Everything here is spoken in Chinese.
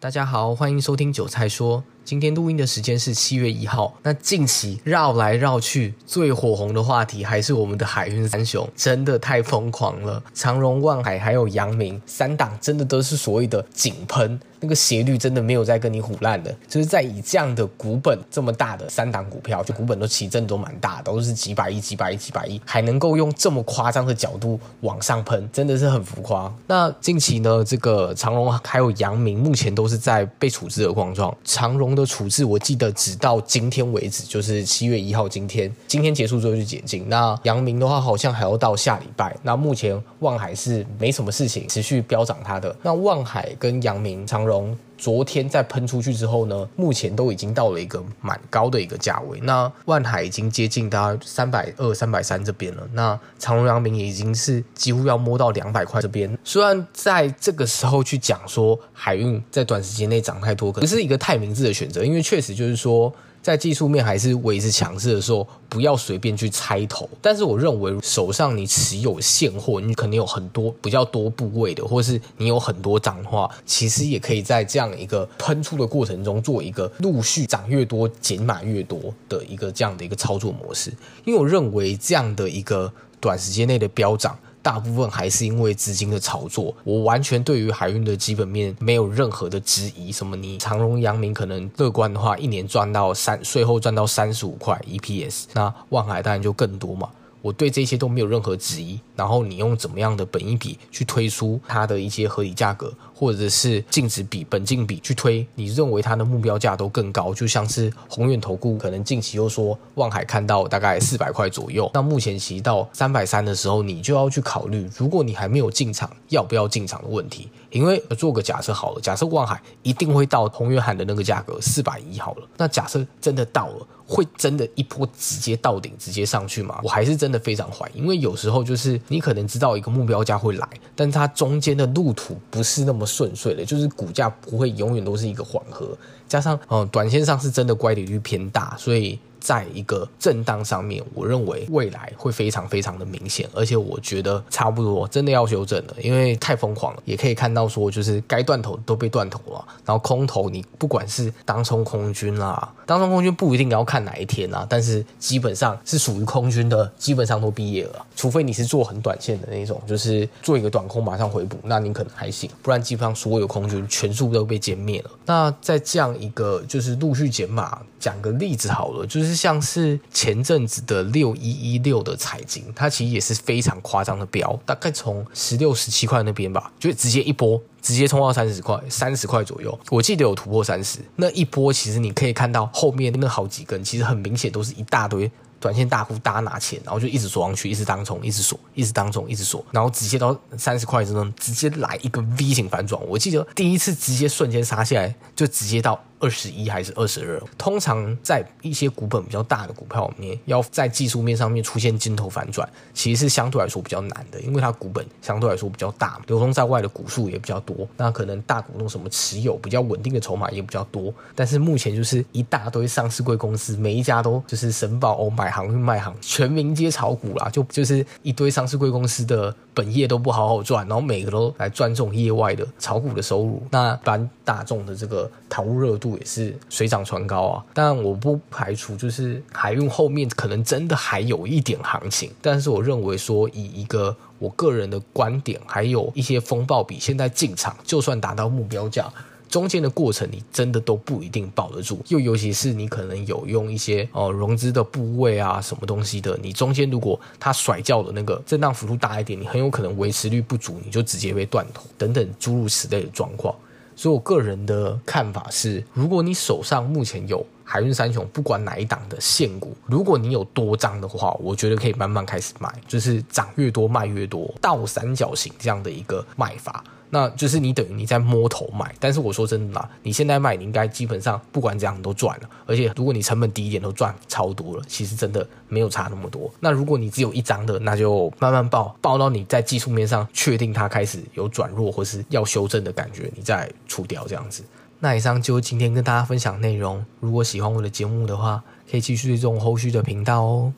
大家好，欢迎收听韭菜说。今天录音的时间是七月一号。那近期绕来绕去最火红的话题还是我们的海运三雄，真的太疯狂了。长荣、万海还有阳明三档，真的都是所谓的井喷。那个斜率真的没有在跟你唬烂的，就是在以这样的股本这么大的三档股票，就股本都其实真的都蛮大，都是几百亿、几百亿、几百亿，还能够用这么夸张的角度往上喷，真的是很浮夸。那近期呢，这个长荣还有阳明目前都是在被处置的状况。长荣的处置，我记得直到今天为止，就是七月一号今天，今天结束之后就解禁。那阳明的话，好像还要到下礼拜。那目前望海是没什么事情，持续飙涨它的。那望海跟阳明长。荣昨天在喷出去之后呢，目前都已经到了一个蛮高的一个价位。那万海已经接近大概三百二、三百三这边了。那长荣、阳明也已经是几乎要摸到两百块这边。虽然在这个时候去讲说海运在短时间内涨太多，可是一个太明智的选择，因为确实就是说。在技术面还是维持强势的时候，不要随便去猜头。但是我认为手上你持有现货，你可能有很多比较多部位的，或是你有很多涨的话，其实也可以在这样一个喷出的过程中做一个陆续涨越多减码越多的一个这样的一个操作模式。因为我认为这样的一个短时间内的飙涨。大部分还是因为资金的炒作，我完全对于海运的基本面没有任何的质疑。什么你长荣、阳明可能乐观的话，一年赚到三，税后赚到三十五块 EPS，那万海当然就更多嘛。我对这些都没有任何质疑。然后你用怎么样的本益比去推出它的一些合理价格，或者是净值比、本净比去推，你认为它的目标价都更高。就像是宏远投顾可能近期又说望海看到大概四百块左右，那目前其到三百三的时候，你就要去考虑，如果你还没有进场，要不要进场的问题。因为做个假设好了，假设望海一定会到宏远喊的那个价格四百一好了，那假设真的到了，会真的一波直接到顶，直接上去吗？我还是真的非常怀疑，因为有时候就是。你可能知道一个目标价会来，但它中间的路途不是那么顺遂的，就是股价不会永远都是一个缓和，加上嗯，短线上是真的乖离率偏大，所以。在一个震荡上面，我认为未来会非常非常的明显，而且我觉得差不多真的要修正了，因为太疯狂了。也可以看到说，就是该断头都被断头了，然后空头你不管是当冲空军啦，当冲空军不一定要看哪一天啊，但是基本上是属于空军的，基本上都毕业了，除非你是做很短线的那种，就是做一个短空马上回补，那你可能还行，不然基本上所有空军全数都被歼灭了。那在这样一个就是陆续减码，讲个例子好了，就是。像是前阵子的六一一六的彩晶，它其实也是非常夸张的飙，大概从十六十七块那边吧，就直接一波直接冲到三十块，三十块左右，我记得有突破三十。那一波其实你可以看到后面那好几根，其实很明显都是一大堆短线大户大拿钱，然后就一直锁上去，一直当冲，一直锁，一直当冲，一直锁，然后直接到三十块之中，直接来一个 V 型反转。我记得第一次直接瞬间杀下来，就直接到。二十一还是二十二？通常在一些股本比较大的股票里面，要在技术面上面出现金头反转，其实是相对来说比较难的，因为它股本相对来说比较大，流通在外的股数也比较多，那可能大股东什么持有比较稳定的筹码也比较多。但是目前就是一大堆上市贵公司，每一家都就是申报哦，买行卖行，全民皆炒股啦，就就是一堆上市贵公司的本业都不好好赚，然后每个都来赚这种业外的炒股的收入，那一般大众的这个投入热度。也是水涨船高啊，但我不排除就是海运后面可能真的还有一点行情，但是我认为说以一个我个人的观点，还有一些风暴比，现在进场就算达到目标价，中间的过程你真的都不一定抱得住，又尤其是你可能有用一些哦融资的部位啊什么东西的，你中间如果它甩掉的那个震荡幅度大一点，你很有可能维持率不足，你就直接被断头等等诸如此类的状况。所以，我个人的看法是，如果你手上目前有海运三雄，不管哪一档的现股，如果你有多张的话，我觉得可以慢慢开始卖，就是涨越多卖越多，倒三角形这样的一个卖法。那就是你等于你在摸头买，但是我说真的啦，你现在卖，你应该基本上不管怎样都赚了，而且如果你成本低一点都赚超多了，其实真的没有差那么多。那如果你只有一张的，那就慢慢报，报到你在技术面上确定它开始有转弱或是要修正的感觉，你再出掉这样子。那以上就是今天跟大家分享内容，如果喜欢我的节目的话，可以继续追踪后续的频道哦。